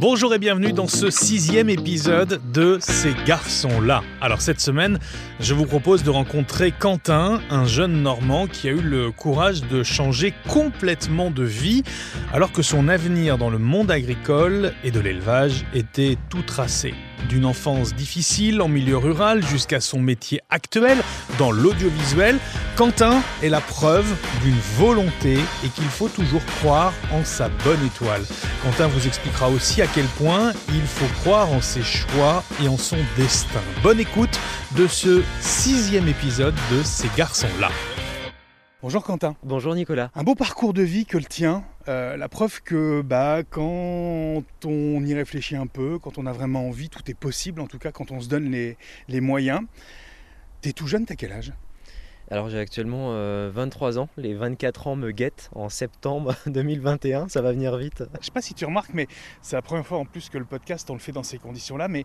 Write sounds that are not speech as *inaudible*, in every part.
Bonjour et bienvenue dans ce sixième épisode de Ces garçons-là. Alors cette semaine, je vous propose de rencontrer Quentin, un jeune Normand qui a eu le courage de changer complètement de vie alors que son avenir dans le monde agricole et de l'élevage était tout tracé. D'une enfance difficile en milieu rural jusqu'à son métier actuel dans l'audiovisuel, Quentin est la preuve d'une volonté et qu'il faut toujours croire en sa bonne étoile. Quentin vous expliquera aussi à quel point il faut croire en ses choix et en son destin. Bonne écoute de ce sixième épisode de Ces garçons-là. Bonjour Quentin. Bonjour Nicolas. Un beau parcours de vie que le tien. Euh, la preuve que bah, quand on y réfléchit un peu, quand on a vraiment envie, tout est possible, en tout cas quand on se donne les, les moyens. T'es tout jeune, t'as quel âge? Alors j'ai actuellement 23 euh, ans, les 24 ans me guettent en septembre *laughs* 2021, ça va venir vite. Je sais pas si tu remarques, mais c'est la première fois en plus que le podcast on le fait dans ces conditions-là, mais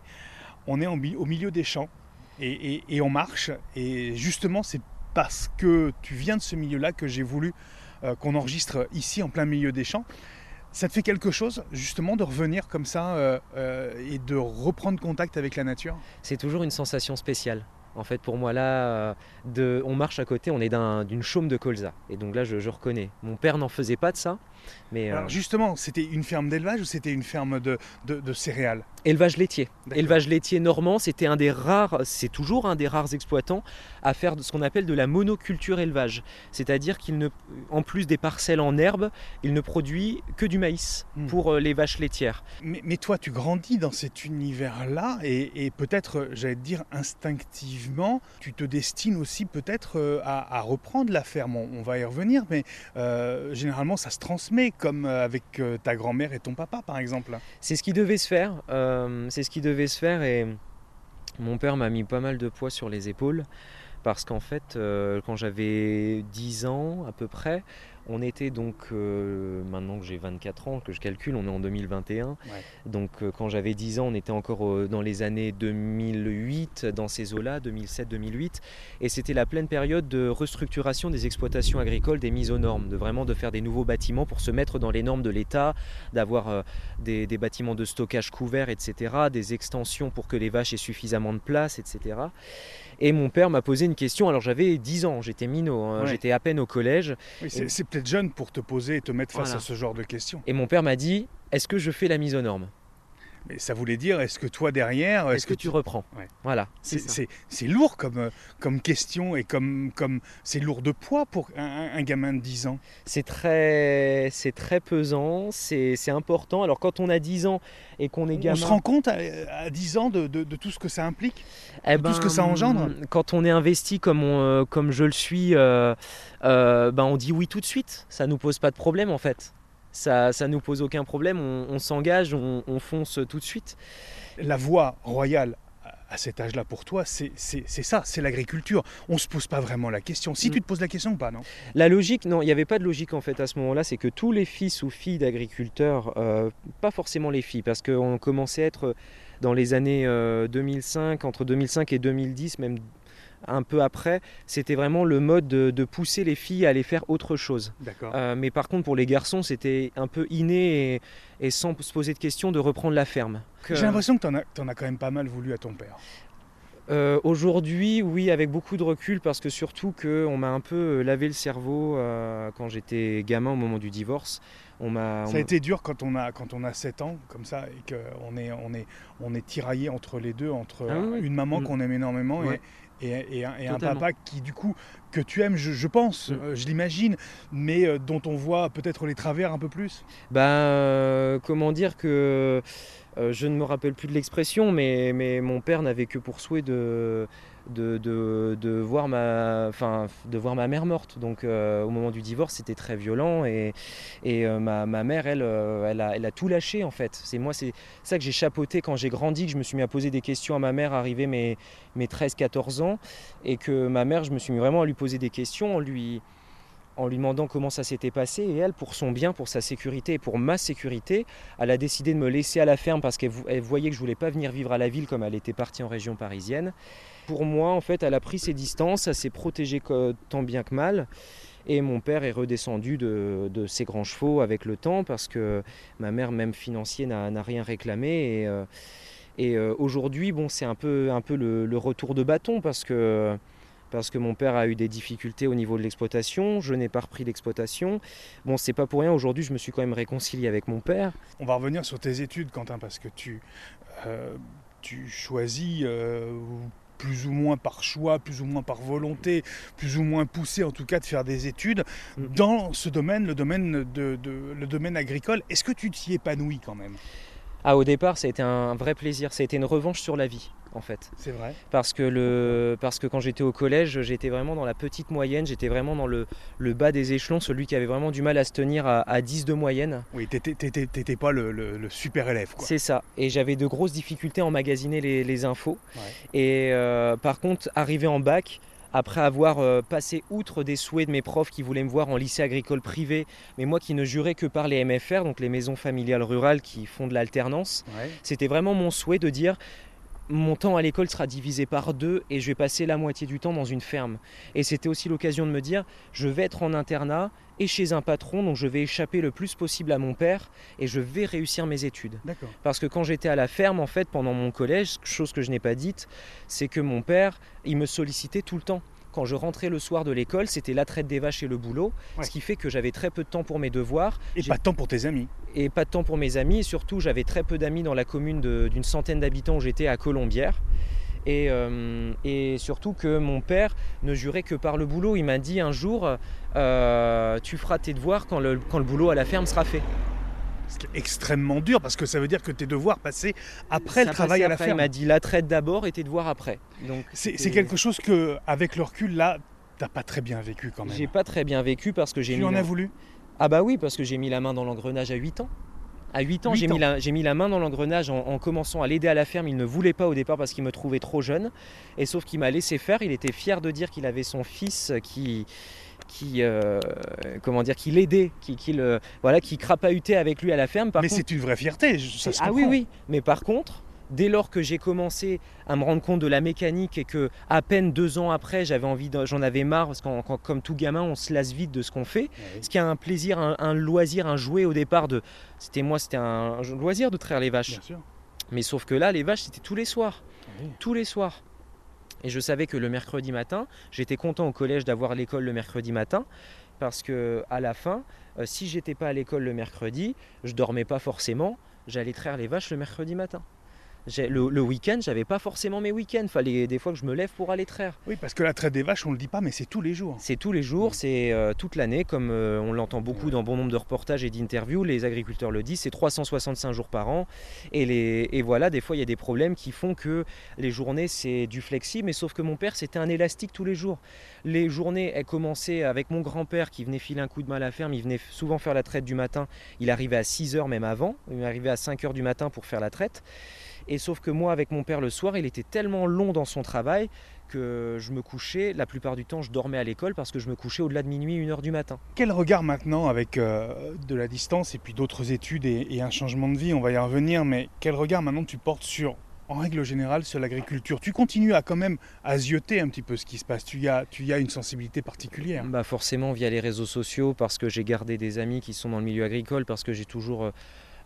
on est au milieu des champs et, on marche. Et justement, c'est parce que tu viens de ce milieu-là que j'ai voulu euh, qu'on enregistre ici en plein milieu des champs. Ça te fait quelque chose justement de revenir comme ça euh, et de reprendre contact avec la nature? C'est toujours une sensation spéciale. En fait, pour moi, là, de, on marche à côté, on est d'une chaume de colza. Et donc là, je, je reconnais. Mon père n'en faisait pas de ça. Mais, Alors euh, justement, c'était une ferme d'élevage ou c'était une ferme de, de, céréales? Élevage laitier. Élevage laitier normand, c'était un des rares, c'est toujours un des rares exploitants à faire ce qu'on appelle de la monoculture élevage. C'est-à-dire qu'il ne, en plus des parcelles en herbe, il ne produit que du maïs hmm. pour euh, les vaches laitières. Mais, toi, tu grandis dans cet univers-là et, peut-être, j'allais te dire instinctivement, tu te destines aussi peut-être euh, à, reprendre la ferme. On, va y revenir, mais généralement, ça se transmet comme euh, avec euh, ta grand-mère et ton papa, par exemple. C'est ce qui devait se faire. Euh, c'est ce qui devait se faire et mon père m'a mis pas mal de poids sur les épaules parce qu'en fait, quand j'avais 10 ans à peu près, on était donc, euh, maintenant que j'ai 24 ans, que je calcule, on est en 2021. Donc euh, quand j'avais 10 ans, on était encore euh, dans les années 2008, dans ces eaux-là, 2007-2008. Et c'était la pleine période de restructuration des exploitations agricoles, des mises aux normes, de vraiment de faire des nouveaux bâtiments pour se mettre dans les normes de l'État, d'avoir des, des, bâtiments de stockage couverts, etc., des extensions pour que les vaches aient suffisamment de place, etc. Et mon père m'a posé une question. Alors j'avais 10 ans, j'étais minot, hein, j'étais à peine au collège. c'est peut-être jeune pour te poser et te mettre face à ce genre de questions. Et mon père m'a dit Est-ce que je fais la mise aux normes? Mais ça voulait dire, est-ce que toi derrière... Est-ce que, tu reprends? Voilà. C'est lourd comme, euh, comme question et comme, comme c'est lourd de poids pour un, gamin de 10 ans. C'est très, très pesant, c'est important. Alors quand on a 10 ans et qu'on est gamin... On se rend compte à, 10 ans de, de, tout ce que ça implique? Eh Tout ce que ça ben, engendre? Quand on est investi comme, on, euh, comme je le suis, euh, ben on dit oui tout de suite. Ça ne nous pose pas de problème en fait ça, ça nous pose aucun problème, on, s'engage, on, fonce tout de suite. La voie royale à cet âge-là pour toi, c'est ça, c'est l'agriculture. On ne se pose pas vraiment la question. Si mm. tu te poses la question ou pas, non? La logique, non, il n'y avait pas de logique en fait à ce moment-là, c'est que tous les fils ou filles d'agriculteurs, euh, pas forcément les filles, parce qu'on commençait à être dans les années 2005, euh, entre 2005 et 2010, même un peu après, c'était vraiment le mode de, pousser les filles à aller faire autre chose. Euh, mais par contre, pour les garçons, c'était un peu inné et, sans se poser de questions de reprendre la ferme. J'ai l'impression que tu en, en, as quand même pas mal voulu à ton père. Euh, aujourd'hui, oui, avec beaucoup de recul, parce que surtout qu'on m'a un peu euh, lavé le cerveau quand j'étais gamin au moment du divorce. On ça a été dur quand on a, quand on a 7 ans, comme ça, et qu'on est, on est, on est tiraillé entre les deux, entre ah une maman mm. qu'on aime énormément et, et, un, papa qui du coup que tu aimes je, pense mm. euh, je l'imagine mais euh, dont on voit peut-être les travers un peu plus ben euh, comment dire que je ne me rappelle plus de l'expression mais, mais mon père n'avait que pour souhait de de, voir ma, mère morte. Donc au moment du divorce, c'était très violent et, et ma, mère, elle, elle, a, tout lâché en fait. C'est moi, c'est ça que j'ai chapeauté quand j'ai grandi, que je me suis mis à poser des questions à ma mère, arrivé mes, mes 13-14 ans, et que ma mère, je me suis mis vraiment à lui poser des questions en lui, en lui demandant comment ça s'était passé. Et elle, pour son bien, pour sa sécurité et pour ma sécurité, elle a décidé de me laisser à la ferme parce qu'elle voyait que je voulais pas venir vivre à la ville comme elle était partie en région parisienne. Pour moi, en fait, elle a pris ses distances, elle s'est protégée tant bien que mal. Et mon père est redescendu de, ses grands chevaux avec le temps parce que ma mère, même financier, n'a rien réclamé. Et, euh, euh, aujourd'hui, bon, c'est un peu, le, retour de bâton parce que, parce que mon père a eu des difficultés au niveau de l'exploitation. Je n'ai pas repris l'exploitation. Bon, c'est pas pour rien. Aujourd'hui, je me suis quand même réconcilié avec mon père. On va revenir sur tes études, Quentin, parce que tu, euh, tu choisis plus ou moins par choix, plus ou moins par volonté, plus ou moins poussé en tout cas de faire des études mm. dans ce domaine, le domaine, de, le domaine agricole. Est-ce que tu t'y épanouis quand même? Ah, au départ, ça a été un vrai plaisir. Ça a été une revanche sur la vie, en fait. C'est vrai. Parce que, le, parce que quand j'étais au collège, j'étais vraiment dans la petite moyenne. J'étais vraiment dans le, le, bas des échelons, celui qui avait vraiment du mal à se tenir à, à 10 de moyenne. Oui, t'étais pas le, le, super élève. C'est ça. Et j'avais de grosses difficultés à emmagasiner les, les infos. Et euh, par contre, arrivé en bac, après avoir euh, passé outre des souhaits de mes profs qui voulaient me voir en lycée agricole privé, mais moi qui ne jurais que par les MFR, donc les maisons familiales rurales qui font de l'alternance, c'était vraiment mon souhait de dire mon temps à l'école sera divisé par deux et je vais passer la moitié du temps dans une ferme. Et c'était aussi l'occasion de me dire, je vais être en internat et chez un patron, donc je vais échapper le plus possible à mon père et je vais réussir mes études. Parce que quand j'étais à la ferme, en fait, pendant mon collège, chose que je n'ai pas dite, c'est que mon père, il me sollicitait tout le temps quand je rentrais le soir de l'école, c'était la traite des vaches et le boulot, ce qui fait que j'avais très peu de temps pour mes devoirs. Et pas de temps pour tes amis. Et pas de temps pour mes amis, et surtout j'avais très peu d'amis dans la commune d'une centaine d'habitants où j'étais à Colombière. Et, euh, et, surtout que mon père ne jurait que par le boulot. Il m'a dit un jour, euh, tu feras tes devoirs quand le, quand le boulot à la ferme sera fait extrêmement dur parce que ça veut dire que tes devoirs passaient après le travail à la ferme. Il m'a dit la traite d'abord et tes devoirs après. c'est quelque chose que, avec le recul, là, t'as pas très bien vécu quand même. J'ai pas très bien vécu parce que j'ai mis. Tu en as voulu? Ah bah oui, parce que j'ai mis la main dans l'engrenage à 8 ans. À 8 ans, j'ai mis, la, mis la main dans l'engrenage en, en, commençant à l'aider à la ferme. Il ne voulait pas au départ parce qu'il me trouvait trop jeune. Et sauf qu'il m'a laissé faire. Il était fier de dire qu'il avait son fils qui, qui euh, comment dire qui l'aidait qui, qui le voilà qui crapahutait avec lui à la ferme. Mais c'est une vraie fierté ça ah oui oui. Mais par contre dès lors que j'ai commencé à me rendre compte de la mécanique et que à peine deux ans après j'avais envie j'en avais marre parce que comme tout gamin on se lasse vite de ce qu'on fait. Ce qui a un plaisir un, loisir un jouet au départ de c'était moi c'était un, loisir de traire les vaches. Mais sauf que là les vaches c'était tous les soirs. Ah tous les soirs et je savais que le mercredi matin, j'étais content au collège d'avoir l'école le mercredi matin, parce que à la fin, euh, si j'étais pas à l'école le mercredi, je dormais pas forcément, j'allais traire les vaches le mercredi matin le, le week-end, j'avais pas forcément mes week-ends. Fallait des fois que je me lève pour aller traire. Oui, parce que la traite des vaches, on le dit pas, mais c'est tous les jours. C'est tous les jours, c'est euh, toute l'année, comme euh, on l'entend beaucoup dans bon nombre de reportages et d'interviews. Les agriculteurs le disent, c'est 365 jours par an. Et, les, et voilà, des fois, il y a des problèmes qui font que les journées, c'est du flexible. Mais sauf que mon père, c'était un élastique tous les jours. Les journées, elles commençaient avec mon grand-père qui venait filer un coup de main à la ferme. Il venait souvent faire la traite du matin. Il arrivait à 6 h même avant. Il arrivait à 5 h du matin pour faire la traite. Et sauf que moi, avec mon père le soir, il était tellement long dans son travail que je me couchais, la plupart du temps, je dormais à l'école parce que je me couchais au-delà de minuit, une heure du matin. Quel regard maintenant, avec euh, de la distance et puis d'autres études et, un changement de vie, on va y revenir, mais quel regard maintenant tu portes sur en règle générale sur l'agriculture? Tu continues à quand même à zioter un petit peu ce qui se passe. Tu y as, tu y as une sensibilité particulière. Bah forcément via les réseaux sociaux parce que j'ai gardé des amis qui sont dans le milieu agricole parce que j'ai toujours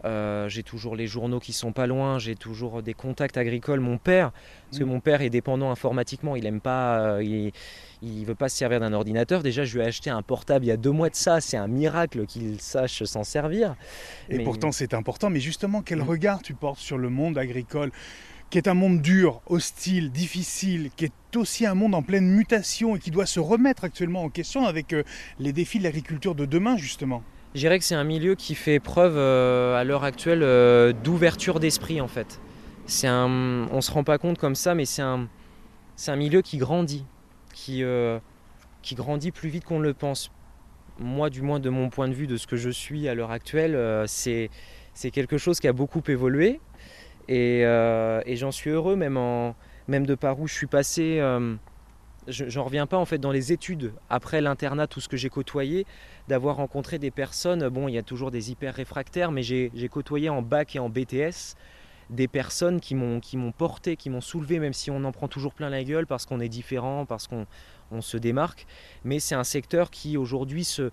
euh, j'ai toujours les journaux qui sont pas loin, j'ai toujours des contacts agricoles. Mon père, parce que mm. mon père est dépendant informatiquement, il aime pas, euh, il, il, veut pas se servir d'un ordinateur. Déjà, je lui ai acheté un portable il y a deux mois de ça. C'est un miracle qu'il sache s'en servir. Et pourtant, c'est important. Mais justement, quel mm. regard tu portes sur le monde agricole qui est un monde dur, hostile, difficile, qui est aussi un monde en pleine mutation et qui doit se remettre actuellement en question avec euh, les défis de l'agriculture de demain, justement? Je dirais que c'est un milieu qui fait preuve euh, à l'heure actuelle euh, d'ouverture d'esprit en fait. C'est un, on se rend pas compte comme ça, mais c'est un, milieu qui grandit, qui, euh, qui grandit plus vite qu'on le pense. Moi, du moins de mon point de vue, de ce que je suis à l'heure actuelle, c'est, quelque chose qui a beaucoup évolué et, et j'en suis heureux, même, en, même de par où je suis passé j'en reviens pas en fait dans les études après l'internat tout ce que j'ai côtoyé d'avoir rencontré des personnes bon il y a toujours des hyper réfractaires mais j'ai côtoyé en bac et en BTS des personnes qui m'ont qui m'ont porté qui m'ont soulevé même si on en prend toujours plein la gueule parce qu'on est différent parce qu'on on se démarque, mais c'est un secteur qui aujourd'hui se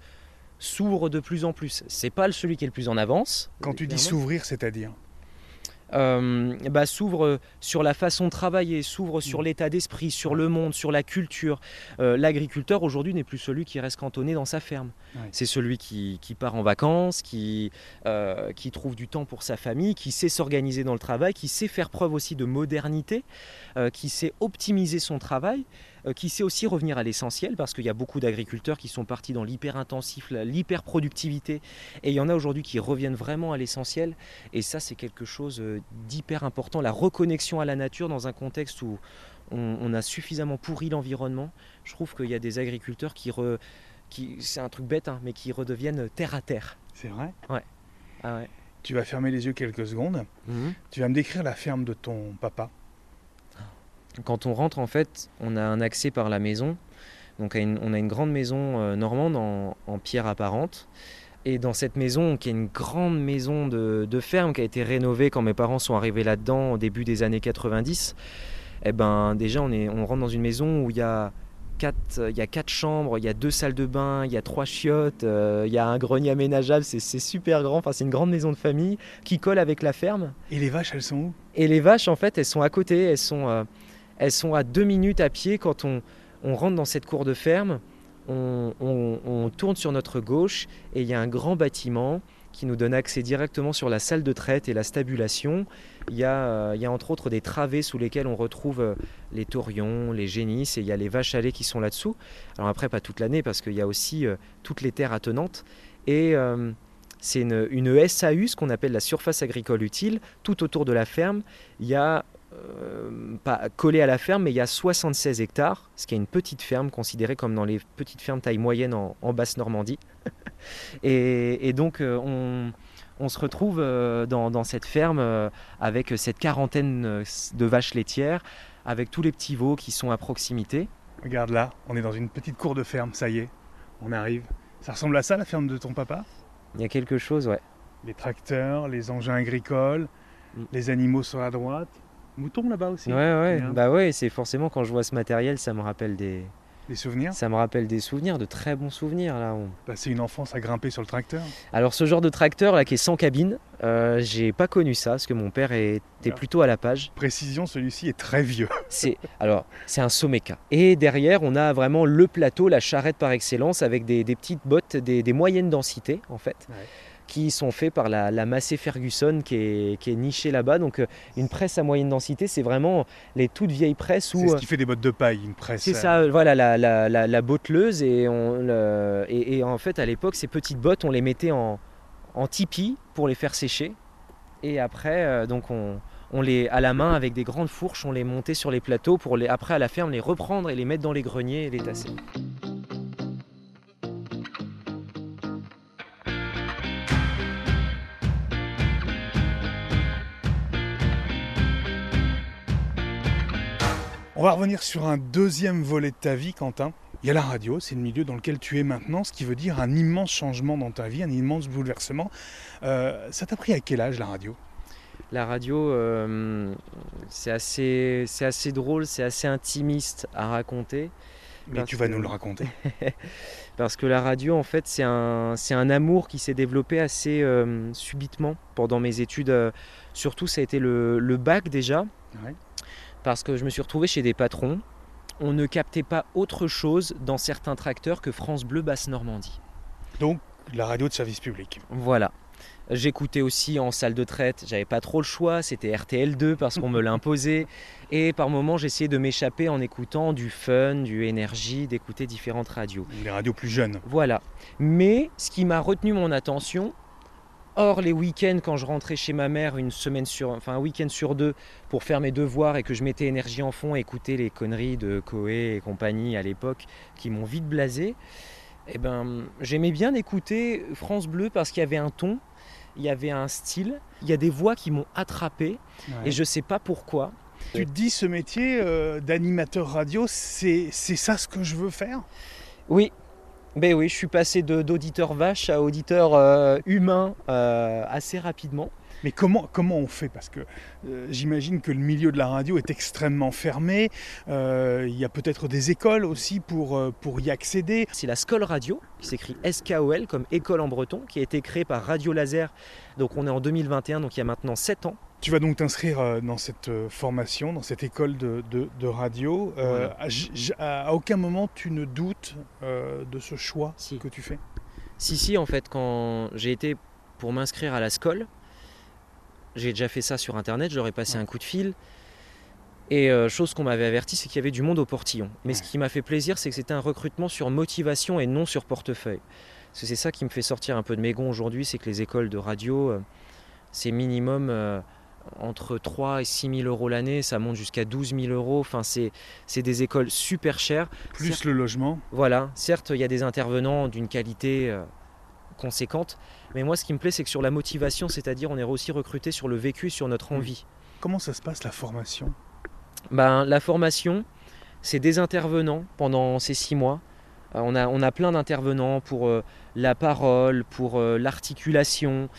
s'ouvre de plus en plus. C'est pas celui qui est le plus en avance. Quand tu dis s'ouvrir, c'est-à-dire? Euh, bah, s'ouvre sur la façon de travailler, s'ouvre sur mm. l'état d'esprit, sur le monde, sur la culture. Euh, l'agriculteur aujourd'hui n'est plus celui qui reste cantonné dans sa ferme. C'est celui qui, part en vacances, qui, euh, qui trouve du temps pour sa famille, qui sait s'organiser dans le travail, qui sait faire preuve aussi de modernité, qui sait optimiser son travail. Euh, qui sait aussi revenir à l'essentiel, parce qu'il y a beaucoup d'agriculteurs qui sont partis dans l'hyper-intensif, l'hyper-productivité, et il y en a aujourd'hui qui reviennent vraiment à l'essentiel, et ça c'est quelque chose euh, d'hyper important, la reconnexion à la nature dans un contexte où on, a suffisamment pourri l'environnement. Je trouve qu'il y a des agriculteurs qui, qui c'est un truc bête, hein, mais qui redeviennent terre à terre. C'est vrai? Ouais. Ah ouais. Tu vas fermer les yeux quelques secondes. Mhm. Tu vas me décrire la ferme de ton papa. Quand on rentre, en fait, on a un accès par la maison. Donc on a une grande maison euh, normande en, pierre apparente. Et dans cette maison, qui est une grande maison de, ferme qui a été rénovée quand mes parents sont arrivés là-dedans au début des années 90, eh ben déjà on, est, on rentre dans une maison où il y a Quatre, il y a quatre chambres, il y a deux salles de bain, il y a trois chiottes, euh, il y a un grenier aménageable, c'est super grand, enfin, c'est une grande maison de famille qui colle avec la ferme. Et les vaches, elles sont où? Et les vaches, en fait, elles sont à côté, elles sont, euh, elles sont à deux minutes à pied quand on, rentre dans cette cour de ferme. On, tourne sur notre gauche et il y a un grand bâtiment qui nous donne accès directement sur la salle de traite et la stabulation. Il y a, il y entre autres des travées sous lesquelles on retrouve euh, les taurions, les génisses et il y a les vaches à lait qui sont là-dessous. Alors après, pas toute l'année parce qu'il y a aussi euh, toutes les terres attenantes. Et euh, c'est une, une, SAU, ce qu'on appelle la surface agricole utile. Tout autour de la ferme, il y a euh, pas collé à la ferme, mais il y a 76 hectares, ce qui est une petite ferme considérée comme dans les petites fermes taille moyenne en, basse Normandie. *laughs* et, donc euh, on, se retrouve euh, dans, cette ferme avec cette quarantaine de vaches laitières, avec tous les petits veaux qui sont à proximité. Regarde là, on est dans une petite cour de ferme, ça y est, on arrive. Ça ressemble à ça la ferme de ton papa? Il y a quelque chose, ouais. Les tracteurs, les engins agricoles, mm. les animaux sur la droite moutons là-bas aussi. Ouais, ouais. Bah ouais, c'est forcément quand je vois ce matériel, ça me rappelle des. Des souvenirs Ça me rappelle des souvenirs, de très bons souvenirs là. On... Passer une enfance à grimper sur le tracteur Alors ce genre de tracteur là qui est sans cabine, euh, j'ai pas connu ça parce que mon père était plutôt à la page. Précision, celui-ci est très vieux. *laughs* C'est alors c'est un Someca. Et derrière on a vraiment le plateau, la charrette par excellence avec des, petites bottes, des, moyennes densités en fait qui sont faits par la, Massey Ferguson qui est, nichée là-bas. Donc euh, une presse à moyenne densité, c'est vraiment les toutes vieilles presses. C'est ce qui fait des bottes de paille, une presse. C'est ça, euh, voilà, la, la, botteleuse. Et, on, et, en fait, à l'époque, ces petites bottes, on les mettait en, en tipi pour les faire sécher. Et après, euh, donc on, on les, à la main, avec des grandes fourches, on les montait sur les plateaux pour les, après à la ferme les reprendre et les mettre dans les greniers et les tasser. On va revenir sur un deuxième volet de ta vie, Quentin. Il y a la radio, c'est le milieu dans lequel tu es maintenant, ce qui veut dire un immense changement dans ta vie, un immense bouleversement. Euh, ça t'a pris à quel âge la radio? La radio, euh, c'est assez, assez drôle, c'est assez intimiste à raconter. Mais tu vas nous le raconter. *laughs* parce que la radio, en fait, c'est un, un amour qui s'est développé assez euh, subitement pendant mes études. surtout, ça a été le, le bac déjà. Ouais parce que je me suis retrouvé chez des patrons. On ne captait pas autre chose dans certains tracteurs que France Bleu Basse Normandie. Donc la radio de service public. Voilà. J'écoutais aussi en salle de traite, j'avais pas trop le choix, c'était RTL2 parce qu'on me *laughs* l'imposait. Et par moments, j'essayais de m'échapper en écoutant du fun, du énergie, d'écouter différentes radios. Les radios plus jeunes. Voilà. Mais ce qui m'a retenu mon attention, Or, les week-ends, quand je rentrais chez ma mère une semaine sur, enfin un week-end sur deux pour faire mes devoirs et que je mettais énergie en fond, écouter les conneries de Coé et compagnie à l'époque qui m'ont vite blasé, eh ben, j'aimais bien écouter France Bleu parce qu'il y avait un ton, il y avait un style, il y a des voix qui m'ont attrapé et je ne sais pas pourquoi. Tu te dis ce métier euh, d'animateur radio, c'est ça ce que je veux faire? Oui, ben oui, je suis passé d'auditeur vache à auditeur euh, humain euh, assez rapidement. Mais comment, comment on fait? Parce que euh, j'imagine que le milieu de la radio est extrêmement fermé. Il y a peut-être des écoles aussi pour, pour y accéder. C'est la Skol Radio, qui s'écrit SKOL comme école en breton, qui a été créée par Radio Laser. Donc on est en 2021, donc il y a maintenant 7 ans. Tu vas donc t'inscrire dans cette formation, dans cette école de, de, de radio. Voilà. à, à, aucun moment tu ne doutes de ce choix Si. que tu fais? Si, si, en fait, quand j'ai été pour m'inscrire à la SCOL, j'ai déjà fait ça sur internet, j'aurais passé Ouais. un coup de fil. Et euh, chose qu'on m'avait averti, c'est qu'il y avait du monde au portillon. Mais ce qui m'a fait plaisir, c'est que c'était un recrutement sur motivation et non sur portefeuille. Parce que c'est ça qui me fait sortir un peu de mes gonds aujourd'hui, c'est que les écoles de radio, euh, c'est minimum euh, entre 3 et 6 000 euros l'année, ça monte jusqu'à 12 000 euros. Enfin, c'est c'est des écoles super chères. Plus Certes- le logement. voilà, certes, il y a des intervenants d'une qualité euh, conséquente, mais moi, ce qui me plaît, c'est que sur la motivation, c'est-à-dire on est aussi recruté sur le vécu, sur notre envie. Comment ça se passe la formation? Ben, la formation, c'est des intervenants pendant ces six mois. Euh, on, a, on a plein d'intervenants pour euh, la parole, pour euh, l'articulation,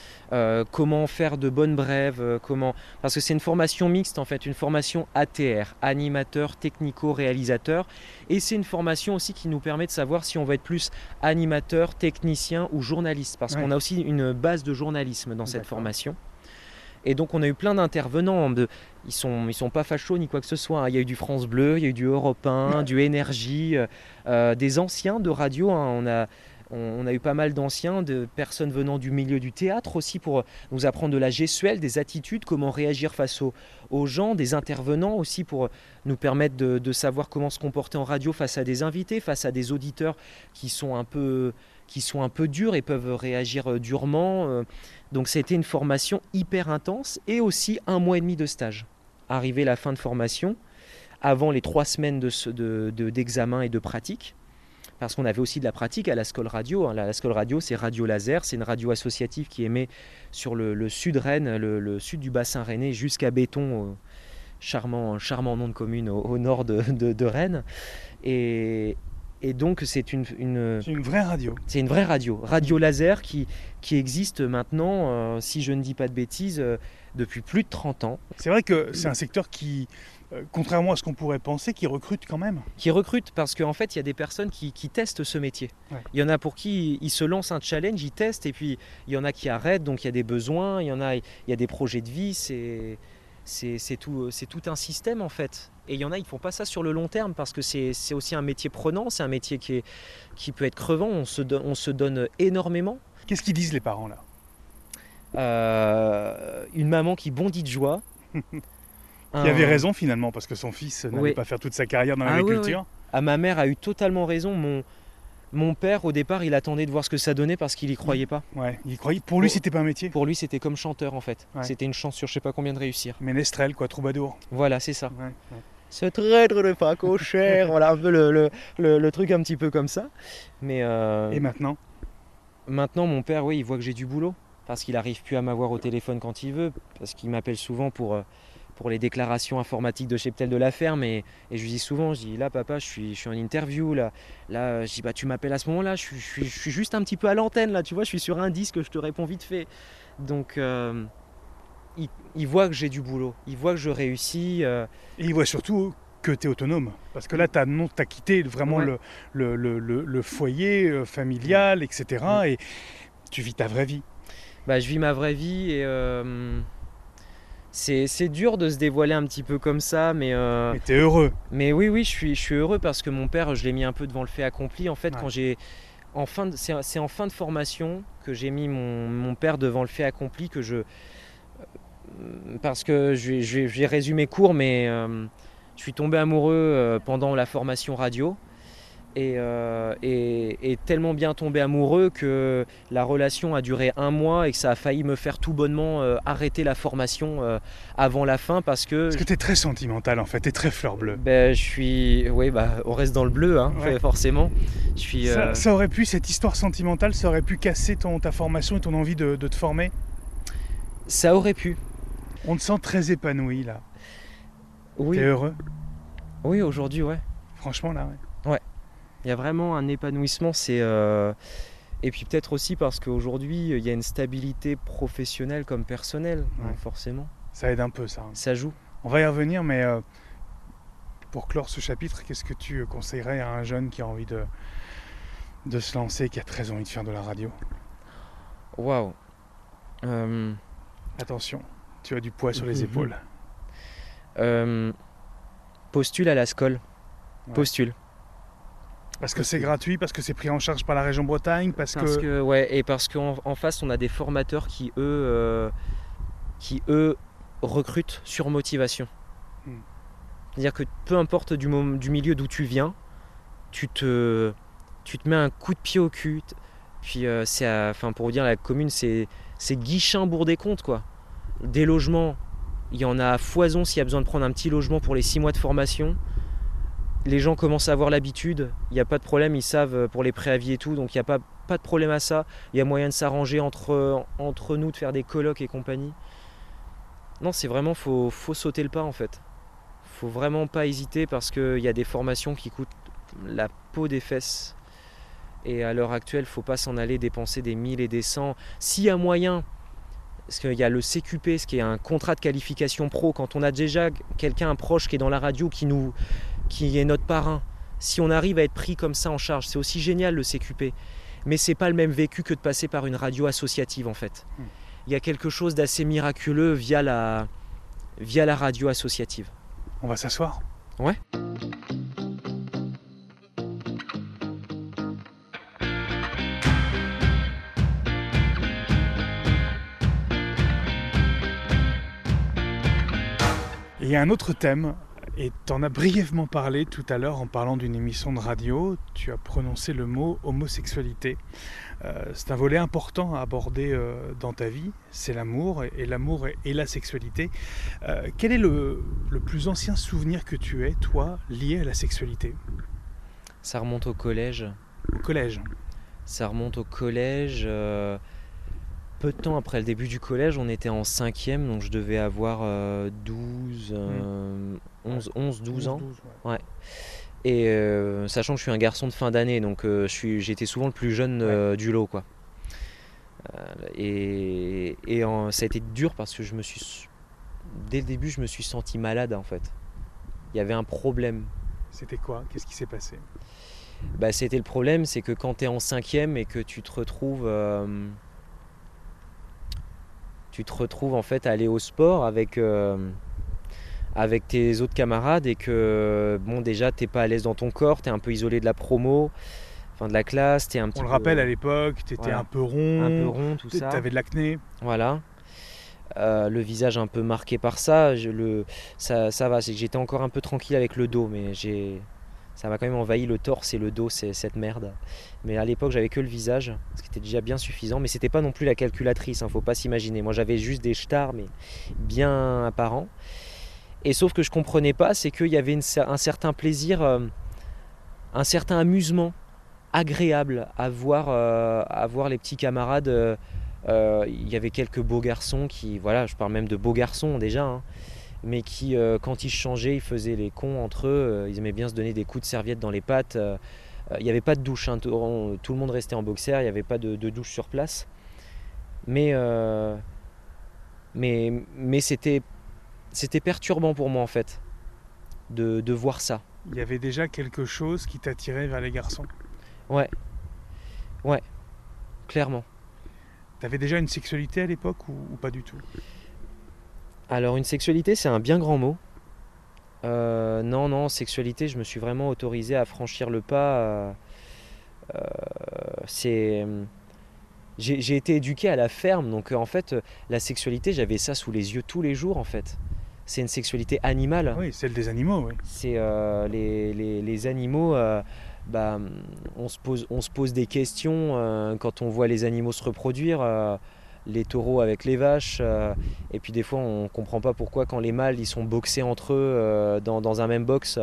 comment faire de bonnes brèves, comment... parce que c'est une formation mixte en fait, une formation ATR, animateur technico-réalisateur, et c'est une formation aussi qui nous permet de savoir si on va être plus animateur, technicien ou journaliste, parce Ouais. qu'on a aussi une base de journalisme dans cette formation. Et donc on a eu plein d'intervenants, de, ils sont, ils sont pas fachos ni quoi que ce soit. hein. Il y a eu du France Bleu, il y a eu du Europe 1, du Énergie, euh, euh, des anciens de radio. hein. On, a, on, a eu pas mal d'anciens, de personnes venant du milieu du théâtre aussi pour nous apprendre de la gestuelle, des attitudes, comment réagir face aux, aux gens, des intervenants aussi pour nous permettre de, de savoir comment se comporter en radio face à des invités, face à des auditeurs qui sont un peu qui sont un peu durs et peuvent réagir euh, durement. Donc c'était une formation hyper intense et aussi un mois et demi de stage. Arrivé la fin de formation, avant les trois semaines de ce- de- d'examen et de pratique, parce qu'on avait aussi de la pratique à la Skol Radio. hein. La, Skol Radio, c'est Radio Laser, c'est une radio associative qui émet sur le, sud Rennes, le, sud du bassin rennais, jusqu'à Béton, charmant, charmant nom de commune au, nord de, de- de Rennes. Et, et donc c'est une- une, C'est une vraie radio. c'est une vraie radio, radio laser qui, qui existe maintenant, euh, si je ne dis pas de bêtises, euh, depuis plus de 30 ans, C'est vrai que c'est un secteur qui, euh, contrairement à ce qu'on pourrait penser, qui recrute quand même. qui recrute parce qu'en fait, il y a des personnes qui, qui testent ce métier. Ouais. Il y en a pour qui ils se lancent un challenge, ils testent, et puis il y en a qui arrêtent, donc il y a des besoins, il y en a, il y a des projets de vie, c'est, c'est, tout, c'est tout un système en fait. Et il y en a, ils ne font pas ça sur le long terme parce que c'est, aussi un métier prenant, c'est un métier qui, est, qui peut être crevant, on se, on se donne énormément. Qu'est-ce qu'ils disent les parents là? Euh, une maman qui bondit de joie. *laughs* Qui avait raison finalement, parce que son fils n'allait Oui. pas faire toute sa carrière dans Ah oui, l'agriculture. Ah, ma mère a eu totalement raison. Mon, mon père, au départ, il attendait de voir ce que ça donnait parce qu'il y croyait pas. Ouais, il croyait. Pour lui, c'était pas un métier. Pour lui, c'était comme chanteur en fait. Ouais. C'était une chance sur je sais pas combien de réussir. Ménestrel, quoi, troubadour. Voilà, c'est ça. Ouais, ouais. Ce traître de pas *laughs* cochère. voilà un peu le, le- le- le truc un petit peu comme ça. Mais euh, Et maintenant maintenant, mon père, oui, il voit que j'ai du boulot parce qu'il arrive plus à m'avoir au téléphone quand il veut, parce qu'il m'appelle souvent pour. euh, pour les déclarations informatiques de Cheptel de la ferme et, et je lui dis souvent, je dis là papa je suis, je suis en interview là, là je dis bah tu m'appelles à ce moment là, je suis, je, suis, je suis juste un petit peu à l'antenne là, tu vois, je suis sur un disque, je te réponds vite fait. Donc euh, il, il voit que j'ai du boulot, il voit que je réussis. euh, Et il voit surtout que tu es autonome. Parce que là, tu as, quitté vraiment Ouais. le, le, le- foyer euh, familial, etc. Et tu vis ta vraie vie. bah, je vis ma vraie vie et euh, c'est c'est dur de se dévoiler un petit peu comme ça, mais, euh, Mais tu es heureux. mais oui, oui, je suis, je suis heureux parce que mon père, je l'ai mis un peu devant le fait accompli. En fait, Ouais. quand j'ai. En fin de- c'est c'est en fin de formation que j'ai mis mon, mon père devant le fait accompli que je. Parce que je, vais- je résumer court, mais euh, je suis tombé amoureux euh, pendant la formation radio. Et, euh, et- et tellement bien tombé amoureux que la relation a duré un mois et que ça a failli me faire tout bonnement euh, arrêter la formation euh, avant la fin parce que Parce que tu es très sentimental, en fait. Tu es très fleur bleue. ben, je suis. Oui, bah, on reste dans le bleu, hein, Ouais. *laughs* forcément. Je suis. Ça, euh, ça aurait pu, cette histoire sentimentale, ça aurait pu casser ton, ta formation et ton envie de, de te former? Ça aurait pu. On te sent très épanoui, là. Oui, T'es heureux? Oui aujourd'hui, ouais. Franchement, là, ouais. Il y a vraiment un épanouissement. C'est. euh, Et puis peut-être aussi parce qu'aujourd'hui, il y a une stabilité professionnelle comme personnelle, Ouais. forcément. Ça aide un peu ça. Ça joue. On va y revenir, mais euh, pour clore ce chapitre, qu'est-ce que tu conseillerais à un jeune qui a envie de, de se lancer, qui a très envie de faire de la radio? Waouh. Attention, tu as du poids sur les Mhm. épaules. euh, postule à la SCOL. Ouais. Postule. Parce que c'est gratuit, parce que c'est pris en charge par la région Bretagne, parce, Parce que... que, ouais, et parce qu'en en face, on a des formateurs qui, eux, euh, qui, eux, recrutent sur motivation. Hmm. C'est-à-dire que peu importe du, milieu d'où tu viens, tu te, tu te mets un coup de pied au cul. Puis, euh, c'est enfin, pour vous dire, la commune, c'est, c'est guichin bourg des comptes, quoi. Des logements, il y en a à foison s'il y a besoin de prendre un petit logement pour les six mois de formation. Les gens commencent à avoir l'habitude, il n'y a pas de problème, ils savent euh, pour les préavis et tout, donc il n'y a pas, de problème à ça. Il y a moyen de s'arranger entre, entre nous, de faire des colloques et compagnie. Non, c'est vraiment, faut, faut sauter le pas en fait. Faut vraiment pas hésiter parce qu'il y a des formations qui coûtent la peau des fesses. Et à l'heure actuelle, faut pas s'en aller dépenser des 1000 et des 100. S'il y a moyen, parce qu'il y a le CQP, ce qui est un contrat de qualification pro, quand on a déjà quelqu'un, un proche qui est dans la radio, qui, nous, qui est notre parrain, si on arrive à être pris comme ça en charge, c'est aussi génial le CQP. Mais c'est pas le même vécu que de passer par une radio associative en fait. Hmm. Il y a quelque chose d'assez miraculeux via la, via la radio associative. On va s'asseoir Ouais. Et Il y a un autre thème, et tu en as brièvement parlé tout à l'heure en parlant d'une émission de radio. Tu as prononcé le mot homosexualité. Euh, c'est un volet important à aborder euh, dans ta vie, c'est l'amour, et, et l'amour et, et la sexualité. Euh, quel est le, le plus ancien souvenir que tu aies, toi, lié à la sexualité? Ça remonte au collège. Au collège Ça remonte au collège. Euh, peu de temps après le début du collège, on était en cinquième, donc je devais avoir euh, 12, euh, 11, 11, 12 ans. 12, ouais. Et euh, sachant que je suis un garçon de fin d'année, donc euh, je suis, j'étais souvent le plus jeune euh, du lot, quoi. Euh, et et en- ça a été dur parce que je me suis, dès le début, je me suis senti malade en fait. Il y avait un problème. C'était quoi? Qu'est-ce qui s'est passé? Bah, c'était le problème, c'est que quand tu es en cinquième et que tu te retrouves, euh, tu te retrouves en fait à aller au sport avec euh, avec tes autres camarades et que bon déjà t'es pas à l'aise dans ton corps, t'es un peu isolé de la promo, enfin de la classe, t'es un petit On le peu- rappelle, à l'époque, tu étais voilà. un peu rond, un peu rond tout tu ça. avais de l'acné. Voilà. Euh, le visage un peu marqué par ça, je, le, ça, ça va, c'est que j'étais encore un peu tranquille avec le dos, mais j'ai, ça m'a quand même envahi le torse et le dos, cette merde. Mais à l'époque, j'avais que le visage, ce qui était déjà bien suffisant, mais c'était pas non plus la calculatrice, hein, faut pas s'imaginer. Moi, j'avais juste des stars, mais bien apparents. Et sauf que je comprenais pas, c'est qu'il y avait un certain plaisir, euh, un certain amusement agréable à voir, euh, à voir les petits camarades. euh, il y avait quelques beaux garçons qui, voilà, je parle même de beaux garçons déjà, hein, mais qui, euh, quand ils changeaient, ils faisaient les cons entre eux. euh, ils aimaient bien se donner des coups de serviette dans les pattes. euh, il n'y avait pas de douche, hein, tout, le monde restait en boxer, il n'y avait pas de, de douche sur place. Mais, mais, mais c'était, c'était perturbant pour moi en fait, de, de voir ça. Il y avait déjà quelque chose qui t'attirait vers les garçons? Clairement. T'avais déjà une sexualité à l'époque ou, ou pas du tout? Alors une sexualité, c'est un bien grand mot. Euh, non, non, sexualité, je me suis vraiment autorisé à franchir le pas. euh, euh, c'est, j'ai, été éduqué à la ferme, donc en fait, la sexualité, j'avais ça sous les yeux tous les jours, en fait. C'est une sexualité animale. Oui, celle des animaux, oui. C'est euh, les, les- les animaux. bah, on, se pose, on se pose des questions quand on voit les animaux se reproduire. Les taureaux avec les vaches. euh, et puis des fois, on comprend pas pourquoi quand les mâles ils sont boxés entre eux euh, dans, dans un même box,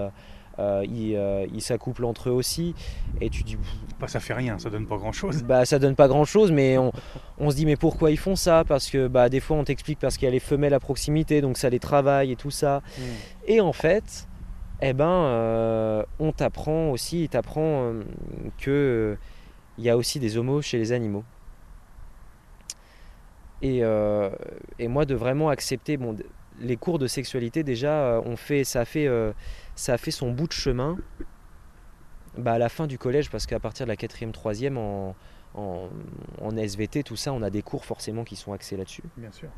euh, ils ils s'accouplent entre eux aussi. Et tu dis, Bah, ça fait rien, ça donne pas grand chose. bah ça donne pas grand chose, mais on, on se dit mais pourquoi ils font ça? Parce que bah des fois on t'explique parce qu'il y a les femelles à proximité, donc ça les travaille et tout ça. Et en fait, eh ben, on t'apprend aussi, il t'apprend que il y a aussi des homos chez les animaux. Et, euh, et moi, de vraiment accepter, bon, les cours de sexualité, déjà, euh, on fait, ça, a fait, euh, ça a fait son bout de chemin bah, à la fin du collège, parce qu'à partir de la quatrième, troisième, en, en, en SVT, tout ça, on a des cours forcément qui sont axés là-dessus. Bien sûr.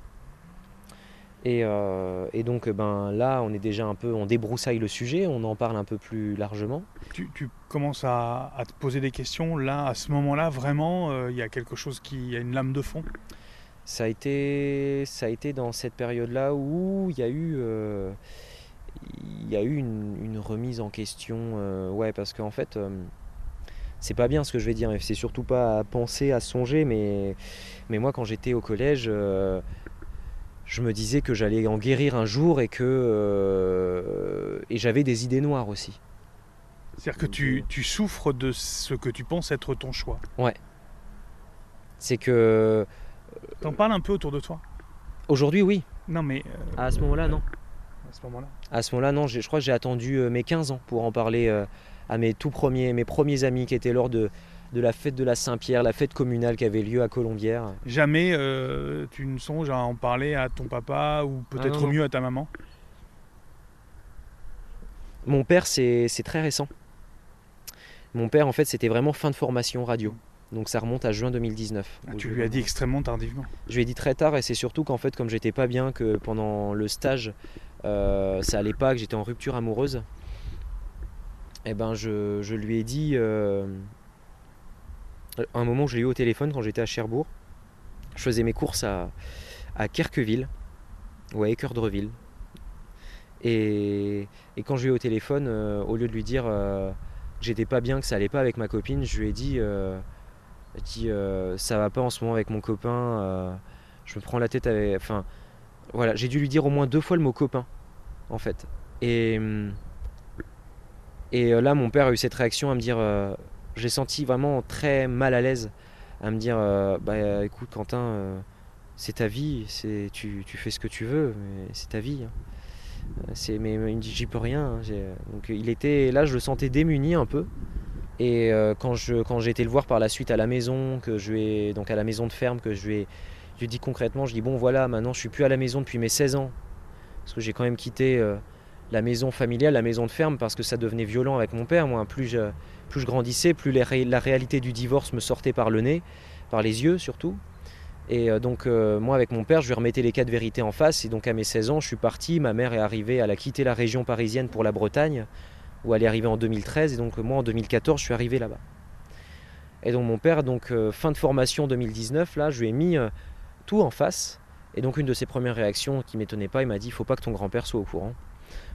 Et, euh, et donc, ben, là, on est déjà un peu, on débroussaille le sujet, on en parle un peu plus largement. Tu, tu commences à, à te poser des questions. Là, à ce moment-là, vraiment, euh, il y a quelque chose qui. Il y a une lame de fond. Ça a été, ça a été dans cette période-là où il y a eu, euh, il y a eu une, une remise en question. euh, ouais, parce qu'en fait, euh, c'est pas bien ce que je vais dire, c'est surtout pas à penser, à songer, mais, mais moi, quand j'étais au collège, euh, je me disais que j'allais en guérir un jour et que euh, et j'avais des idées noires aussi. C'est-à-dire que tu, tu souffres de ce que tu penses être ton choix. C'est que T'en parles un peu autour de toi aujourd'hui, oui. Non, mais euh, À ce moment-là, non. à ce moment-là. À ce moment-là, non, je crois que j'ai attendu euh, mes 15 ans pour en parler euh, à mes tout premiers, mes premiers amis qui étaient lors de, de la fête de la Saint-Pierre, la fête communale qui avait lieu à Colombière. Jamais euh, tu ne songes à en parler à ton papa ou peut-être Ah au mieux à ta maman? Mon père, c'est très récent. Mon père, en fait, c'était vraiment fin de formation radio. Donc ça remonte à juin 2019. Ah, Tu lui as dit extrêmement tardivement. Je lui ai dit très tard et c'est surtout qu'en fait comme j'étais pas bien, que pendant le stage euh, ça allait pas, que j'étais en rupture amoureuse, et ben je, je lui ai dit euh, un moment je l'ai eu au téléphone quand j'étais à Cherbourg, je faisais mes courses à, à Kerqueville ou à Équeurdreville. Et, et quand je lui ai eu au téléphone, euh, au lieu de lui dire que j'étais pas bien, que ça allait pas avec ma copine, je lui ai dit euh, dit euh, ça va pas en ce moment avec mon copain. euh, je me prends la tête avec. Enfin, voilà, j'ai dû lui dire au moins deux fois le mot copain, en fait. Et hum, et euh, là, mon père a eu cette réaction à me dire. euh, j'ai senti vraiment très mal à l'aise à me dire euh, bah écoute Quentin, euh, c'est ta vie, c'est tu, tu fais ce que tu veux, mais c'est ta vie. hein. Euh, mais, il me dit j'y peux rien. hein, Donc il était là, je le sentais démuni un peu. Et euh, quand j'ai été le voir par la suite à la maison, que je donc à la maison de ferme, que je lui ai, je lui ai dit concrètement, je dis bon voilà, maintenant je suis plus à la maison depuis mes 16 ans, parce que j'ai quand même quitté euh, la maison familiale, la maison de ferme, parce que ça devenait violent avec mon père. Moi, plus je, plus je grandissais, plus la réalité du divorce me sortait par le nez, par les yeux surtout. Et euh, donc moi avec mon père, je lui remettais les quatre vérités en face. Et donc à mes 16 ans, je suis parti. Ma mère est arrivée, elle a quitté la région parisienne pour la Bretagne, où elle est arrivée en 2013. Et donc euh, moi en 2014, je suis arrivé là-bas. Et donc mon père, donc euh, fin de formation 2019, là, je lui ai mis euh, tout en face. Et donc une de ses premières réactions qui m'étonnait pas, il m'a dit, il faut pas que ton grand-père soit au courant.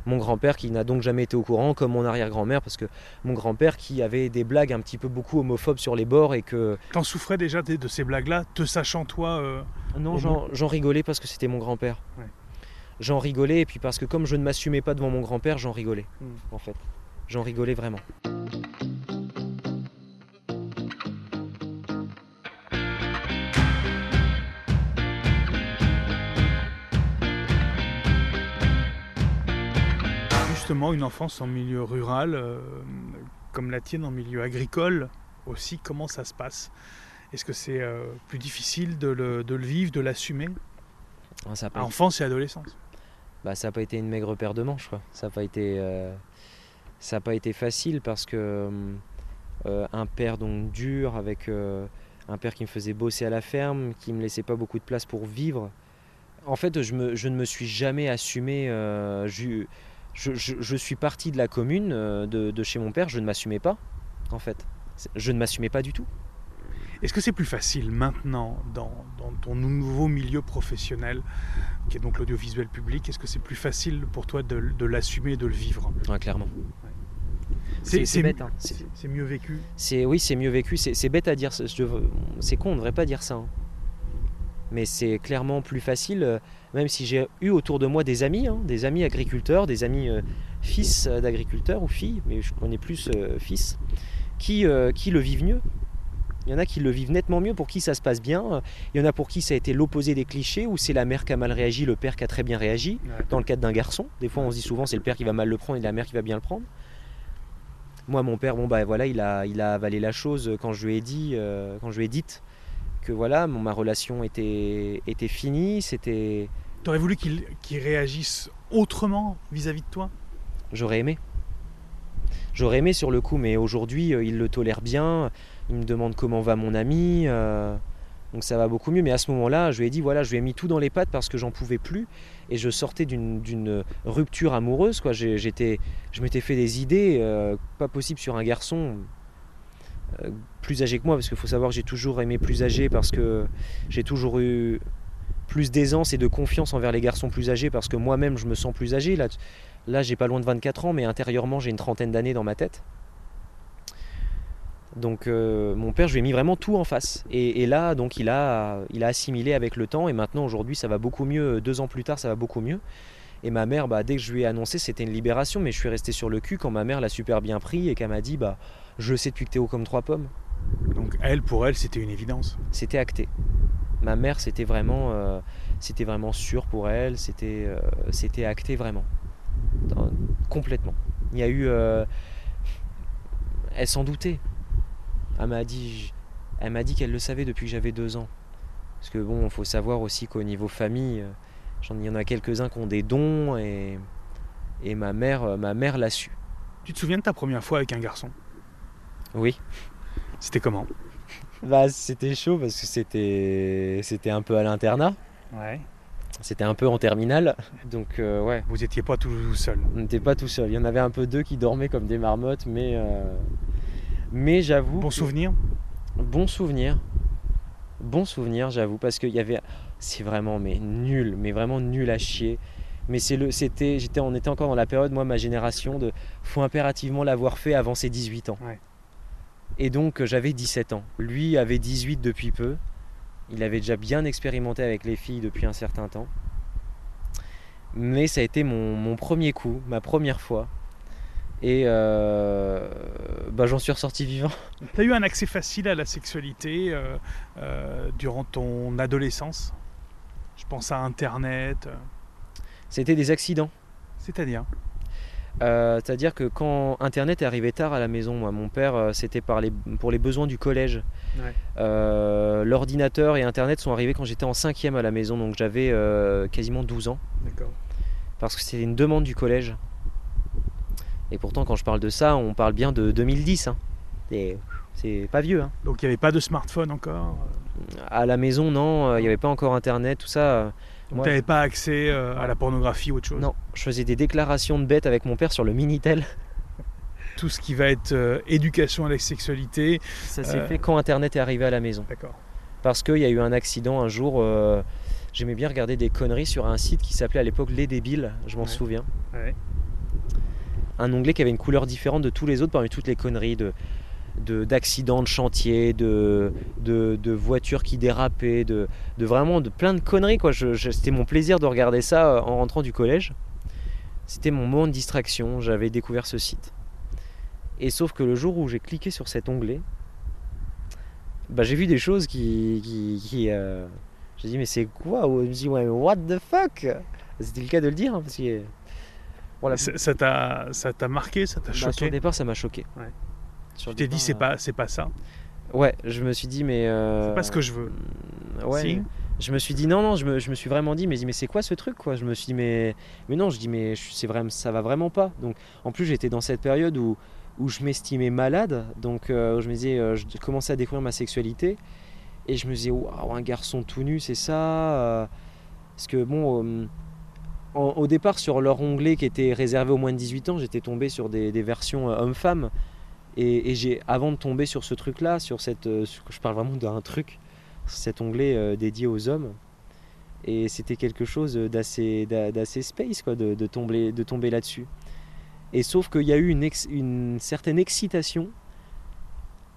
Mon grand-père qui n'a donc jamais été au courant, comme mon arrière-grand-mère, parce que mon grand-père qui avait des blagues un petit peu beaucoup homophobes sur les bords et que T'en souffrais déjà de ces blagues-là, te sachant toi. euh, non, j'en rigolais parce que c'était mon grand-père. Ouais. J'en rigolais et puis parce que comme je ne m'assumais pas devant mon grand-père, j'en rigolais Mm. en fait. J'en rigolais vraiment. justement une enfance en milieu rural, euh, comme la tienne en milieu agricole aussi, comment ça se passe? Est-ce que c'est euh, plus difficile de le, de le vivre, de l'assumer? Ah, n'a Enfance et adolescence. bah, ça a pas été une maigre paire de manches. Quoi. Ça n'a pas été, euh, ça a pas été facile parce que euh, un père donc dur avec euh, un père qui me faisait bosser à la ferme, qui me laissait pas beaucoup de place pour vivre. En fait, je, me- je ne me suis jamais assumé. euh, je, je- je- je suis parti de la commune, euh, de, de chez mon père, je ne m'assumais pas, en fait. Je ne m'assumais pas du tout. Est-ce que c'est plus facile maintenant dans, dans ton nouveau milieu professionnel, qui est donc l'audiovisuel public Est-ce que c'est plus facile pour toi de, de l'assumer et de le vivre? Ouais, clairement. C'est bête, hein. c'est- mieux vécu. C'est oui, c'est mieux vécu. C'est bête à dire. C'est con, on ne devrait pas dire ça. hein. Mais c'est clairement plus facile. euh, Même si j'ai eu autour de moi des amis, hein, des amis agriculteurs, des amis euh, fils euh, d'agriculteurs ou filles, mais je connais plus euh, fils, qui, euh, qui le vivent mieux. Il y en a qui le vivent nettement mieux, pour qui ça se passe bien. Il y en a pour qui ça a été l'opposé des clichés, où c'est la mère qui a mal réagi, le père qui a très bien réagi. Dans le cadre d'un garçon, des fois on se dit souvent c'est le père qui va mal le prendre et la mère qui va bien le prendre. Moi, mon père, bon bah voilà, il a, il a avalé la chose quand je lui ai dit, euh, quand je lui ai dit que voilà, ma relation était, était finie. C'était. T'aurais voulu qu'il réagisse autrement vis-à-vis de toi? J'aurais aimé. J'aurais aimé sur le coup, mais aujourd'hui, euh, il le tolère bien. Il me demande comment va mon ami. Euh, donc ça va beaucoup mieux. Mais à ce moment-là, je lui ai dit voilà, je lui ai mis tout dans les pattes parce que j'en pouvais plus. Et je sortais d'une rupture amoureuse. Quoi. J'étais, je m'étais fait des idées, euh, pas possible sur un garçon plus âgé que moi. Parce qu'il faut savoir que j'ai toujours aimé plus âgé parce que j'ai toujours eu plus d'aisance et de confiance envers les garçons plus âgés parce que moi-même je me sens plus âgé. Là, là j'ai pas loin de 24 ans, mais intérieurement j'ai une trentaine d'années dans ma tête. Donc euh, mon père, je lui ai mis vraiment tout en face. Et, là, donc il a, il a assimilé avec le temps. Et maintenant, aujourd'hui, ça va beaucoup mieux. Deux ans plus tard, ça va beaucoup mieux. Et ma mère, bah, dès que je lui ai annoncé, c'était une libération. Mais je suis resté sur le cul quand ma mère l'a super bien pris et qu'elle m'a dit, bah, je sais depuis que t'es haut comme trois pommes. Donc elle, pour elle, c'était une évidence. C'était acté ma mère, c'était vraiment, euh, c'était vraiment sûr pour elle, c'était, euh, c'était acté vraiment, complètement. Il y a eu, euh, elle s'en doutait. Elle m'a dit, elle m'a dit qu'elle le savait depuis que j'avais deux ans. Parce que bon, il faut savoir aussi qu'au niveau famille, il y en a quelques-uns qui ont des dons et, et ma mère, ma mère l'a su. Tu te souviens de ta première fois avec un garçon? Oui. C'était comment? Bah, c'était chaud parce que c'était, c'était un peu à l'internat. Ouais. C'était un peu en terminale, donc euh, ouais. Vous n'étiez pas tout seul. On n'était pas tout seul. Il y en avait un peu deux qui dormaient comme des marmottes, mais euh, mais j'avoue. Bon souvenir. Bon souvenir. Bon souvenir, j'avoue, parce qu'il y avait, c'est vraiment mais nul, mais vraiment nul à chier. Mais c'est le, c'était, j'étais, on était encore dans la période, moi, ma génération de, faut impérativement l'avoir fait avant ses 18 ans. Ouais. Et donc j'avais 17 ans. Lui avait 18 depuis peu. Il avait déjà bien expérimenté avec les filles depuis un certain temps. Mais ça a été mon, premier coup, ma première fois. Et euh, bah, j'en suis ressorti vivant. Tu as eu un accès facile à la sexualité euh, euh, durant ton adolescence? Je pense à Internet. C'était des accidents. C'est-à-dire? C'est-à-dire que quand Internet est arrivé tard à la maison, moi, mon père, c'était pour les besoins du collège. L'ordinateur et Internet sont arrivés quand j'étais en cinquième à la maison, donc j'avais quasiment 12 ans. Parce que c'était une demande du collège. Et pourtant, quand je parle de ça, on parle bien de 2010. Hein. C'est pas vieux. Hein. Donc il n'y avait pas de smartphone encore À la maison, non. Il n'y avait pas encore Internet, tout ça. Donc tu n'avais pas accès euh, à la pornographie ou autre chose? Non, je faisais des déclarations de bêtes avec mon père sur le Minitel. *laughs* Tout ce qui va être euh, éducation à la sexualité. Ça s'est euh, fait quand Internet est arrivé à la maison. D'accord. Parce qu'il y a eu un accident un jour. J'aimais bien regarder des conneries sur un site qui s'appelait à l'époque Les Débiles, je m'en souviens. Un onglet qui avait une couleur différente de tous les autres parmi toutes les conneries de d'accidents de, chantier, de, de, voitures qui dérapaient, de, vraiment de plein de conneries. Quoi. c'était mon plaisir de regarder ça euh, en rentrant du collège. C'était mon moment de distraction, j'avais découvert ce site. Et sauf que le jour où j'ai cliqué sur cet onglet, bah, j'ai vu des choses qui... euh, J'ai dit mais c'est quoi? Je me dit ouais, what the fuck? C'était le cas de le dire. Hein, parce que, Ça t'a marqué, ça t'a bah, choqué Au départ ça m'a choqué. Tu t'es dit c'est pas c'est pas ça. Ouais, je me suis dit mais. Euh... C'est pas ce que je veux. Ouais. Je me suis dit non non, je me, je me suis vraiment dit mais mais c'est quoi ce truc quoi? Je me suis dit mais mais non, je dis mais c'est vraiment ça va vraiment pas. Donc en plus j'étais dans cette période où où je m'estimais malade, donc euh, je me disais euh, je commençais à découvrir ma sexualité et je me disais waouh un garçon tout nu c'est ça. Euh. parce que bon. Au départ, sur leur onglet qui était réservé aux moins de 18 ans, j'étais tombé sur des, versions hommes-femmes. Et, j'ai, avant de tomber sur ce truc-là, sur cette, euh, je parle vraiment d'un truc, cet onglet euh, dédié aux hommes, et c'était quelque chose d'assez, d'assez space, quoi, de, tomber, de tomber là-dessus. Et sauf qu'il y a eu une, certaine excitation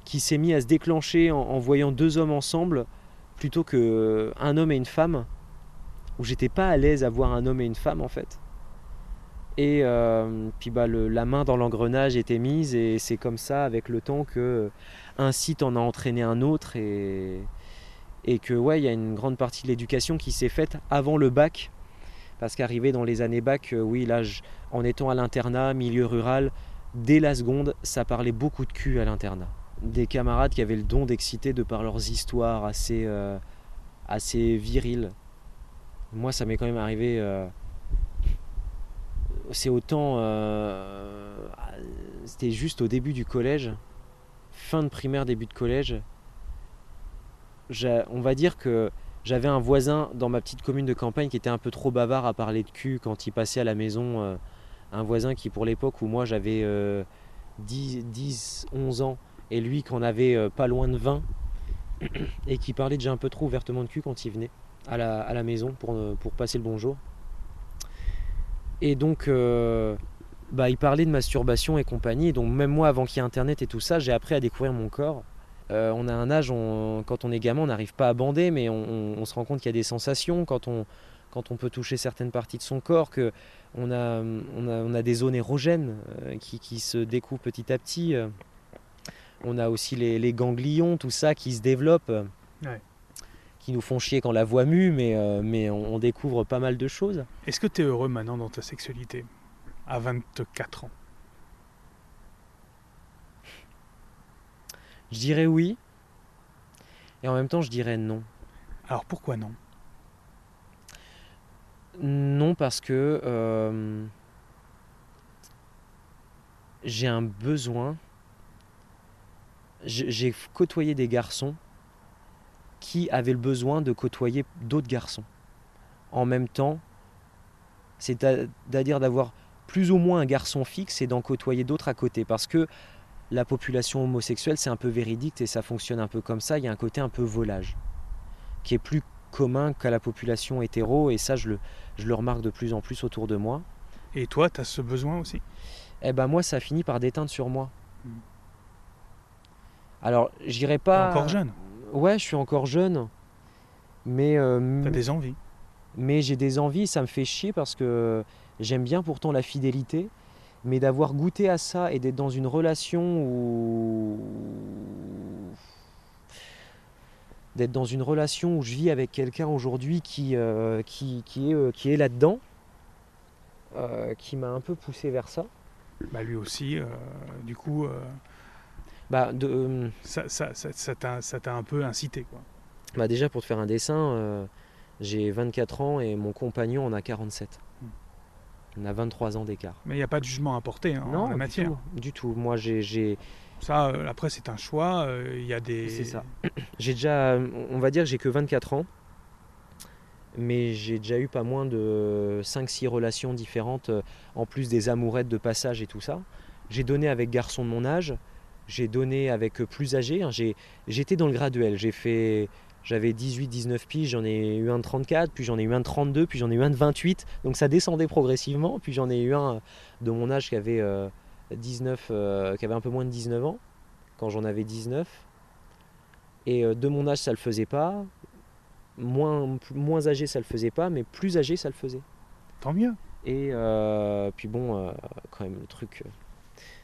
qui s'est mise à se déclencher en, voyant deux hommes ensemble plutôt qu'un euh, homme et une femme, où j'étais pas à l'aise à voir un homme et une femme en fait. Et euh, puis bah, la main dans l'engrenage était mise et c'est comme ça avec le temps que un site en a entraîné un autre et, et que ouais il y a une grande partie de l'éducation qui s'est faite avant le bac parce qu'arrivé dans les années bac, euh, oui là en étant à l'internat, milieu rural, dès la seconde, ça parlait beaucoup de cul à l'internat. Des camarades qui avaient le don d'exciter de par leurs histoires assez, euh, assez viriles. Moi, ça m'est quand même arrivé. euh, c'est autant. euh, C'était juste au début du collège, fin de primaire, début de collège. On va dire que j'avais un voisin dans ma petite commune de campagne qui était un peu trop bavard à parler de cul quand il passait à la maison. euh, un voisin qui, pour l'époque où moi j'avais euh, 10, 10, 11 ans, et lui qui en avait pas loin de 20, *coughs* et qui parlait déjà un peu trop ouvertement de cul quand il venait à la, maison pour, euh, pour passer le bonjour. Et donc, euh, bah, il parlait de masturbation et compagnie. Donc, même moi, avant qu'il y ait Internet et tout ça, j'ai appris à découvrir mon corps. Euh, on a un âge, quand on est gamin, on n'arrive pas à bander, mais on, se rend compte qu'il y a des sensations quand on, quand on peut toucher certaines parties de son corps, que on a, on a, on a des zones érogènes qui, qui se découvrent petit à petit. On a aussi les, ganglions, tout ça qui se développe, Ouais. Qui nous font chier quand la voix mue, mais, euh, mais on, on découvre pas mal de choses. Est-ce que tu es heureux maintenant dans ta sexualité À 24 ans? Je dirais oui, et en même temps je dirais non. Alors pourquoi non? Non, parce que euh, j'ai un besoin. J'ai j'ai côtoyé des garçons qui avaient le besoin de côtoyer d'autres garçons. En même temps, c'est-à-dire d'avoir plus ou moins un garçon fixe et d'en côtoyer d'autres à côté. Parce que la population homosexuelle, c'est un peu véridique et ça fonctionne un peu comme ça. Il y a un côté un peu volage qui est plus commun qu'à la population hétéro et ça, je le, je le remarque de plus en plus autour de moi. Et toi, tu as ce besoin aussi? Eh ben moi, ça finit par déteindre sur moi. Mm. Alors, j'irai T'es pas. encore jeune, Ouais, je suis encore jeune, mais euh, tu as des envies. mais j'ai des envies. Ça me fait chier parce que j'aime bien pourtant la fidélité, mais d'avoir goûté à ça et d'être dans une relation où d'être dans une relation où je vis avec quelqu'un aujourd'hui qui, euh, qui, qui est, euh, qui est là-dedans, euh, qui m'a un peu poussé vers ça. Bah, lui aussi, du coup, Bah, de, euh, ça ça- ça- ça t'a ça t'a un peu incité. Quoi. bah déjà pour te faire un dessin, euh, j'ai 24 ans et mon compagnon en a 47. Hmm. On a 23 ans d'écart. Mais il n'y a pas de jugement à porter hein, en la du matière. tout, du tout. Moi j'ai j'ai- Ça, euh, après, c'est un choix. euh, Il y a des. C'est ça. *clears throat* j'ai déjà, on va dire que j'ai que 24 ans, mais j'ai déjà eu pas moins de 5-6 relations différentes, en plus des amourettes de passage et tout ça. J'ai donné avec garçons de mon âge, j'ai donné avec euh, plus âgés. hein. J'étais dans le graduel, j'ai fait... J'avais 18-19 piges, j'en ai eu un de 34, puis j'en ai eu un de 32, puis j'en ai eu un de 28. Donc ça descendait progressivement. Puis j'en ai eu un de mon âge qui avait, euh, 19, euh, qui avait un peu moins de 19 ans, quand j'en avais 19. Et euh, de mon âge, ça le faisait pas. Moins, moins âgé, ça le faisait pas, mais plus âgé, ça le faisait. Tant mieux. Et euh, puis bon, euh, quand même, le truc, euh,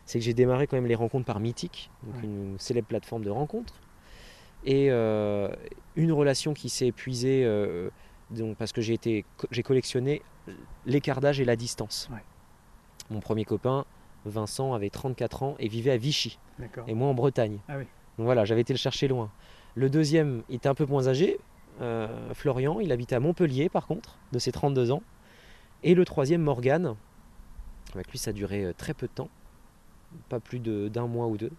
c'est que j'ai démarré quand même les rencontres par Mythique, donc Ouais. une célèbre plateforme de rencontres. Et euh, une relation qui s'est épuisée, euh, donc, parce que j'ai été, j'ai collectionné l'écart d'âge et la distance. Ouais. Mon premier copain, Vincent, avait 34 ans et vivait à Vichy D'accord. et moi en Bretagne. Ah oui. Donc voilà, j'avais été le chercher loin. Le deuxième, il était un peu moins âgé, euh, Florian, il habitait à Montpellier par contre, de ses 32 ans. Et le troisième, Morgane, avec lui ça a duré très peu de temps, pas plus d'un mois ou deux.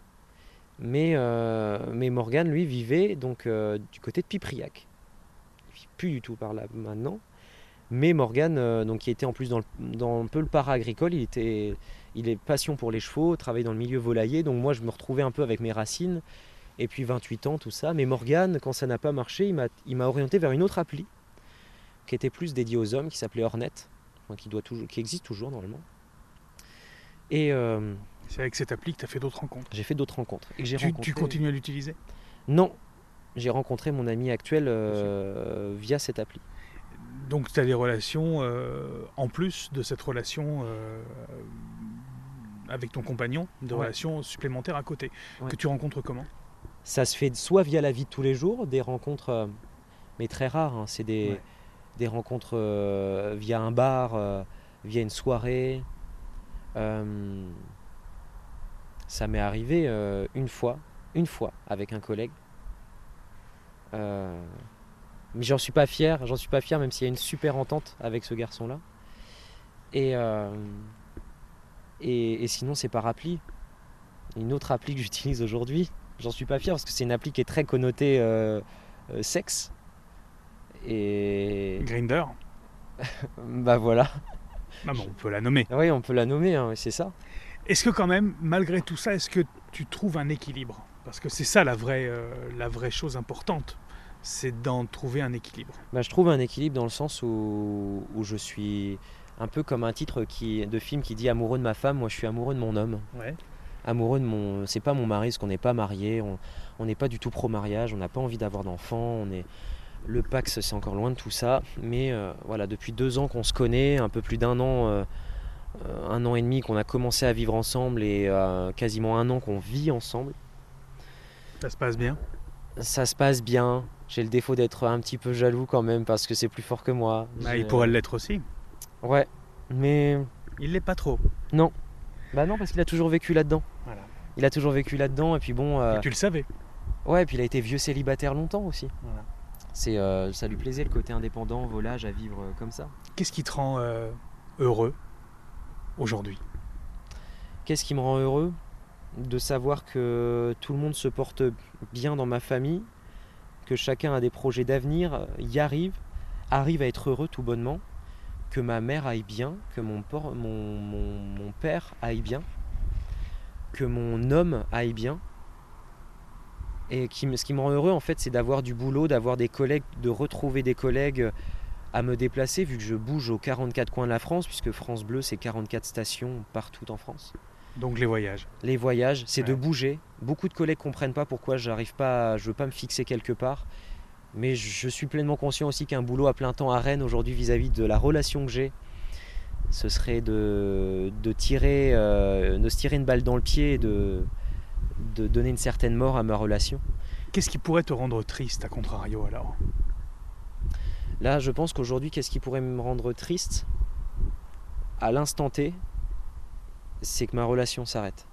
Mais, euh, mais Morgane, lui, vivait donc euh, du côté de Pipriac. Il vit plus du tout par là maintenant. Mais Morgane, euh, donc, qui était en plus dans, le- un peu le para-agricole, il, était, il est passion pour les chevaux, travaille dans le milieu volailler. Donc moi, je me retrouvais un peu avec mes racines. Et puis 28 ans, tout ça. Mais Morgane, quand ça n'a pas marché, il m'a- orienté vers une autre appli qui était plus dédiée aux hommes, qui s'appelait Hornet, qui, doit toujours, qui existe toujours normalement. Et euh, C'est avec cette appli que tu as fait d'autres rencontres. j'ai fait d'autres rencontres. Et Tu, rencontré... tu continues à l'utiliser? Non, j'ai rencontré mon ami actuel euh, via cette appli. Donc tu as des relations euh, en plus de cette relation euh, avec ton compagnon, des Ouais. relations supplémentaires à côté, Ouais. que tu rencontres comment? Ça se fait soit via la vie de tous les jours, des rencontres, mais très rares. hein. C'est des, Ouais. des rencontres via un bar, via une soirée. Ça m'est arrivé euh, une fois, une fois avec un collègue. Euh, mais j'en suis pas fier, j'en suis pas fier même s'il y a une super entente avec ce garçon-là. Et, euh, et, et sinon c'est par appli. Une autre appli que j'utilise aujourd'hui, j'en suis pas fier parce que c'est une appli qui est très connotée euh, sexe. Et Grinder? *laughs* Bah voilà. Ah bon, on peut la nommer. Oui, on peut la nommer, hein, c'est ça. Est-ce que quand même, malgré tout ça, est-ce que tu trouves un équilibre? Parce que c'est ça la vraie, euh, la vraie chose importante, c'est d'en trouver un équilibre. Bah, je trouve un équilibre dans le sens où, où je suis un peu comme un titre qui, de film qui dit amoureux de ma femme, moi je suis amoureux de mon homme. Ouais. Amoureux de mon. C'est pas mon mari, parce qu'on n'est pas marié, on n'est pas du tout pro-mariage, on n'a pas envie d'avoir d'enfants, on est. Le Pax, c'est encore loin de tout ça, mais euh, voilà, depuis deux ans qu'on se connaît, un peu plus d'un an, euh, un an et demi qu'on a commencé à vivre ensemble et euh, quasiment un an qu'on vit ensemble, Ça se passe bien? Ça se passe bien. J'ai le défaut d'être un petit peu jaloux quand même parce que c'est plus fort que moi. Bah, Il pourrait l'être aussi. Ouais, mais Il l'est pas trop. bah non parce qu'il a toujours vécu là-dedans. Voilà. Il a toujours vécu là-dedans et puis bon, euh, Et tu le savais. ouais, puis il a été vieux célibataire longtemps aussi. Voilà. C'est, euh, ça lui plaisait le côté indépendant, volage, à vivre euh, comme ça. Qu'est-ce qui te rend euh, heureux? Aujourd'hui Qu'est-ce qui me rend heureux De savoir que tout le monde se porte bien dans ma famille, que chacun a des projets d'avenir, y arrive, arrive à être heureux tout bonnement, que ma mère aille bien, que mon, père aille bien, que mon homme aille bien. Et ce qui me rend heureux, en fait, c'est d'avoir du boulot, d'avoir des collègues, de retrouver des collègues à me déplacer, vu que je bouge aux 44 coins de la France, puisque France Bleu, c'est 44 stations partout en France. Donc les voyages. Les voyages, c'est de bouger. Beaucoup de collègues comprennent pas pourquoi j'arrive pas, je veux pas me fixer quelque part. Mais je suis pleinement conscient aussi qu'un boulot à plein temps à Rennes aujourd'hui vis-à-vis de la relation que j'ai, ce serait de, de tirer, euh, de se tirer une balle dans le pied et de, de donner une certaine mort à ma relation. Qu'est-ce qui pourrait te rendre triste, à contrario, alors? Là, je pense qu'aujourd'hui, qu'est-ce qui pourrait me rendre triste à l'instant T, c'est que ma relation s'arrête.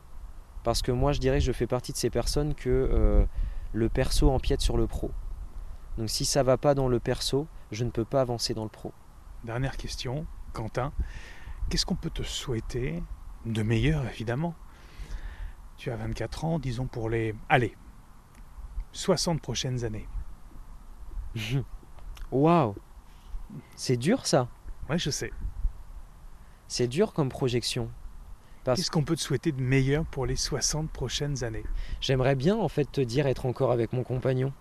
Parce que moi, je dirais que je fais partie de ces personnes que euh, le perso empiète sur le pro. Donc si ça va pas dans le perso, je ne peux pas avancer dans le pro. Dernière question, Quentin. Qu'est-ce qu'on peut te souhaiter de meilleur, évidemment? Tu as 24 ans, disons pour les... Allez, 60 prochaines années. *laughs* Waouh C'est dur ça Ouais, je sais. C'est dur comme projection. Parce Qu'est-ce qu'on peut te souhaiter de meilleur pour les 60 prochaines années? J'aimerais bien en fait te dire être encore avec mon compagnon.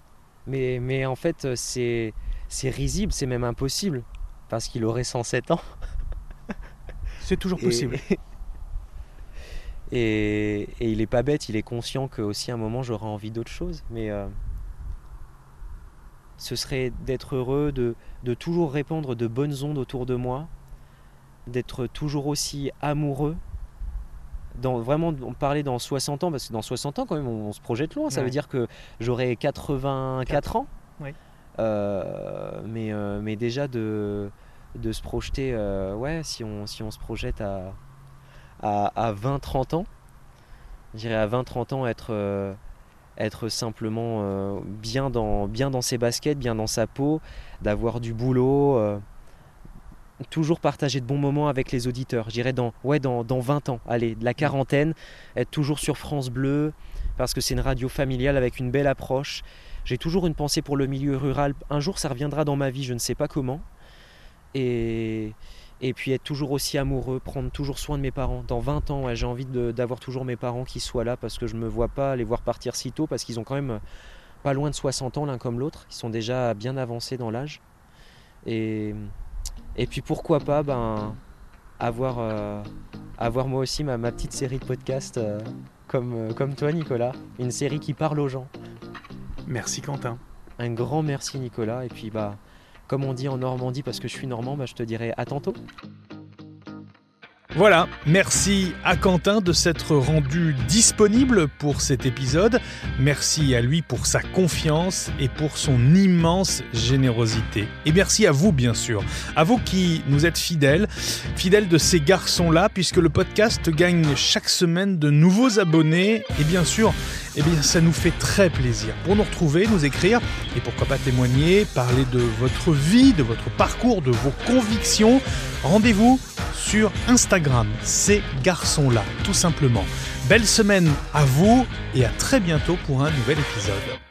Mais, mais en fait c'est c'est risible, c'est même impossible. Parce qu'il aurait 107 ans. *laughs* C'est toujours possible. *laughs* Et, et il est pas bête, il est conscient que aussi à un moment j'aurai envie d'autre chose. Mais euh, ce serait d'être heureux, de, de toujours répandre de bonnes ondes autour de moi, d'être toujours aussi amoureux. Dans, vraiment, on parlait dans 60 ans, parce que dans 60 ans, quand même, on, on se projette loin. Ça Ouais. veut dire que j'aurai 84 ans. Oui. Euh, mais, euh, mais déjà de, de se projeter, euh, ouais, si on, si on se projette à, à, à 20-30 ans, je dirais à 20-30 ans être, euh, être simplement euh, bien, dans, bien dans ses baskets, bien dans sa peau, d'avoir du boulot, euh, toujours partager de bons moments avec les auditeurs. Je dirais dans, ouais, dans, dans 20 ans, allez, de la quarantaine, être toujours sur France Bleu, parce que c'est une radio familiale avec une belle approche. J'ai toujours une pensée pour le milieu rural. Un jour, ça reviendra dans ma vie, je ne sais pas comment. Et, et puis être toujours aussi amoureux, prendre toujours soin de mes parents. Dans 20 ans, ouais, j'ai envie d'avoir toujours mes parents qui soient là parce que je ne me vois pas les voir partir si tôt parce qu'ils ont quand même pas loin de 60 ans l'un comme l'autre. Ils sont déjà bien avancés dans l'âge. Et, et puis pourquoi pas ben, avoir, euh, avoir moi aussi ma, ma petite série de podcasts euh, comme, euh, comme toi Nicolas. Une série qui parle aux gens. Merci Quentin. Un grand merci Nicolas. Et puis bah comme on dit en Normandie parce que je suis normand, bah, je te dirais à tantôt. Voilà, merci à Quentin de s'être rendu disponible pour cet épisode. Merci à lui pour sa confiance et pour son immense générosité. Et merci à vous, bien sûr, à vous qui nous êtes fidèles, fidèles de ces garçons-là, puisque le podcast gagne chaque semaine de nouveaux abonnés. Et bien sûr, eh ça nous fait très plaisir. Pour nous retrouver, nous écrire et pourquoi pas témoigner, parler de votre vie, de votre parcours, de vos convictions, rendez-vous sur Ces garçons-là, tout simplement. Belle semaine à vous et à très bientôt pour un nouvel épisode.